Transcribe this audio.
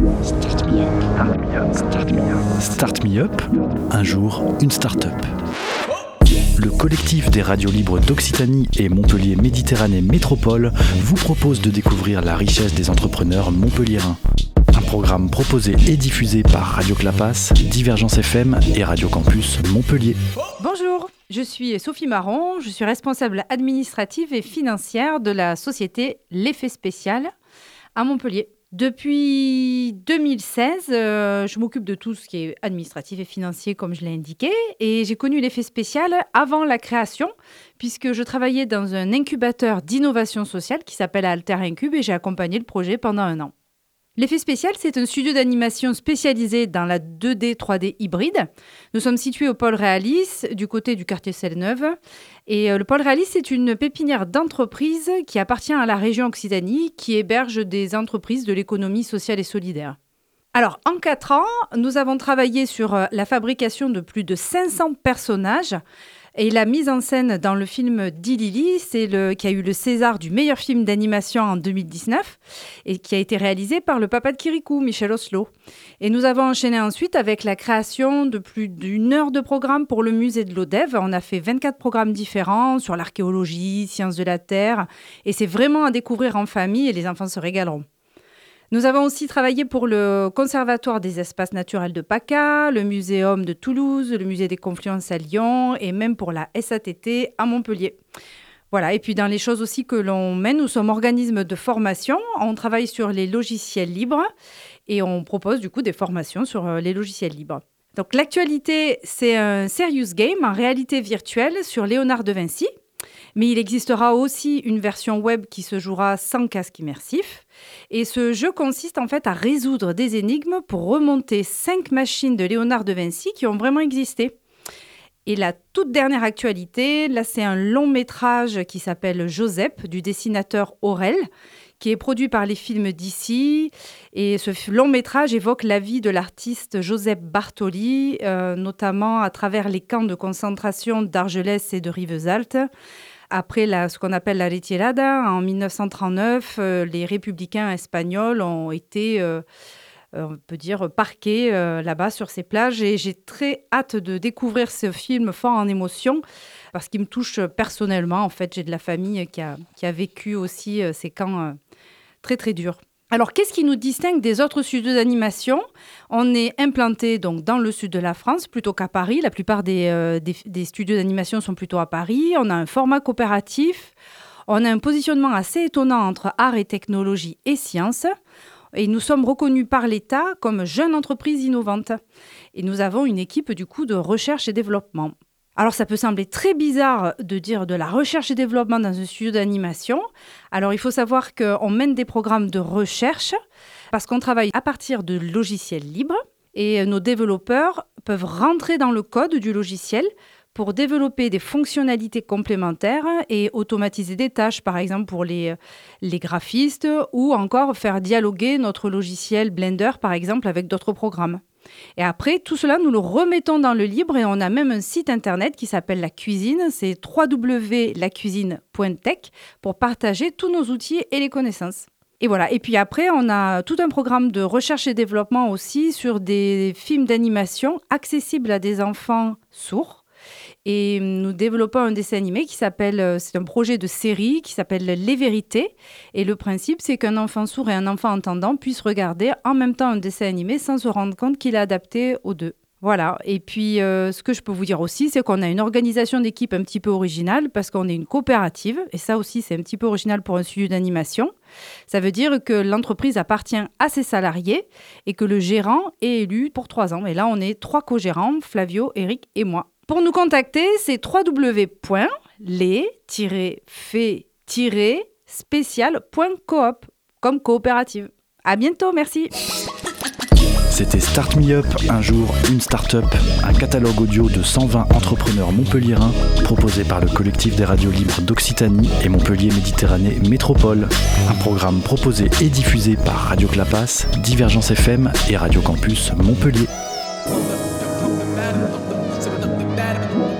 Start me up. Start me up. Start me up. Un jour, une start-up. Le collectif des radios libres d'Occitanie et Montpellier Méditerranée Métropole vous propose de découvrir la richesse des entrepreneurs montpelliérains. Un programme proposé et diffusé par Radio Clapas, Divergence FM et Radio Campus Montpellier. Bonjour, je suis Sophie Marron, je suis responsable administrative et financière de la société L'Effet Spécial à Montpellier. Depuis 2016, euh, je m'occupe de tout ce qui est administratif et financier, comme je l'ai indiqué, et j'ai connu l'effet spécial avant la création, puisque je travaillais dans un incubateur d'innovation sociale qui s'appelle Alter Incube, et j'ai accompagné le projet pendant un an. L'effet spécial, c'est un studio d'animation spécialisé dans la 2D, 3D hybride. Nous sommes situés au pôle Réalis, du côté du quartier Selle-Neuve. Et euh, le pôle Réalis, c'est une pépinière d'entreprises qui appartient à la région Occitanie, qui héberge des entreprises de l'économie sociale et solidaire. Alors, en quatre ans, nous avons travaillé sur euh, la fabrication de plus de 500 personnages et la mise en scène dans le film Dilili, c'est le qui a eu le César du meilleur film d'animation en 2019 et qui a été réalisé par le papa de Kirikou, Michel Oslo. Et nous avons enchaîné ensuite avec la création de plus d'une heure de programme pour le musée de l'Odev. On a fait 24 programmes différents sur l'archéologie, sciences de la Terre et c'est vraiment à découvrir en famille et les enfants se régaleront. Nous avons aussi travaillé pour le Conservatoire des espaces naturels de PACA, le Muséum de Toulouse, le Musée des Confluences à Lyon et même pour la SATT à Montpellier. Voilà, et puis dans les choses aussi que l'on mène, nous sommes organisme de formation. On travaille sur les logiciels libres et on propose du coup des formations sur euh, les logiciels libres. Donc l'actualité, c'est un serious game en réalité virtuelle sur Léonard de Vinci. Mais il existera aussi une version web qui se jouera sans casque immersif. Et ce jeu consiste en fait à résoudre des énigmes pour remonter cinq machines de Léonard de Vinci qui ont vraiment existé. Et la toute dernière actualité, là c'est un long métrage qui s'appelle Joseph du dessinateur Aurel qui est produit par les films d'ici. Et ce long métrage évoque la vie de l'artiste Joseph Bartoli, euh, notamment à travers les camps de concentration d'Argelès et de Rivesaltes. Après ce qu'on appelle la retirada, en 1939, euh, les républicains espagnols ont été, euh, euh, on peut dire, parqués là-bas sur ces plages. Et j'ai très hâte de découvrir ce film fort en émotion parce qu'il me touche personnellement. En fait, j'ai de la famille qui a, qui a vécu aussi ces camps très, très durs. Alors, qu'est-ce qui nous distingue des autres studios d'animation? On est implanté donc dans le sud de la France plutôt qu'à Paris. La plupart euh, des, studios d'animation sont plutôt à Paris. On a un format coopératif. On a un positionnement assez étonnant entre art et technologie et science. Et nous sommes reconnus par l'État comme jeune entreprise innovante. Et nous avons une équipe du coup de recherche et développement. Alors ça peut sembler très bizarre de dire de la recherche et développement dans un studio d'animation. Alors il faut savoir qu'on mène des programmes de recherche parce qu'on travaille à partir de logiciels libres et nos développeurs peuvent rentrer dans le code du logiciel pour développer des fonctionnalités complémentaires et automatiser des tâches, par exemple pour les, les graphistes, ou encore faire dialoguer notre logiciel Blender, par exemple, avec d'autres programmes. Et après, tout cela, nous le remettons dans le libre et on a même un site internet qui s'appelle La Cuisine. C'est www.lacuisine.tech pour partager tous nos outils et les connaissances. Et voilà. Et puis après, on a tout un programme de recherche et développement aussi sur des films d'animation accessibles à des enfants sourds et nous développons un dessin animé qui s'appelle, euh, c'est un projet de série qui s'appelle Les Vérités. Et le principe, c'est qu'un enfant sourd et un enfant entendant puissent regarder en même temps un dessin animé sans se rendre compte qu'il est adapté aux deux. Voilà. Et puis, euh, ce que je peux vous dire aussi, c'est qu'on a une organisation d'équipe un petit peu originale parce qu'on est une coopérative. Et ça aussi, c'est un petit peu original pour un studio d'animation. Ça veut dire que l'entreprise appartient à ses salariés et que le gérant est élu pour trois ans. Et là, on est trois co-gérants, Flavio, Eric et moi. Pour nous contacter, c'est www.les-fait-spécial.coop comme coopérative. À bientôt, merci. C'était Start Me Up, un jour, une start-up, un catalogue audio de 120 entrepreneurs montpelliérains proposé par le collectif des radios libres d'Occitanie et Montpellier Méditerranée Métropole. Un programme proposé et diffusé par Radio Clapas, Divergence FM et Radio Campus Montpellier. Academy.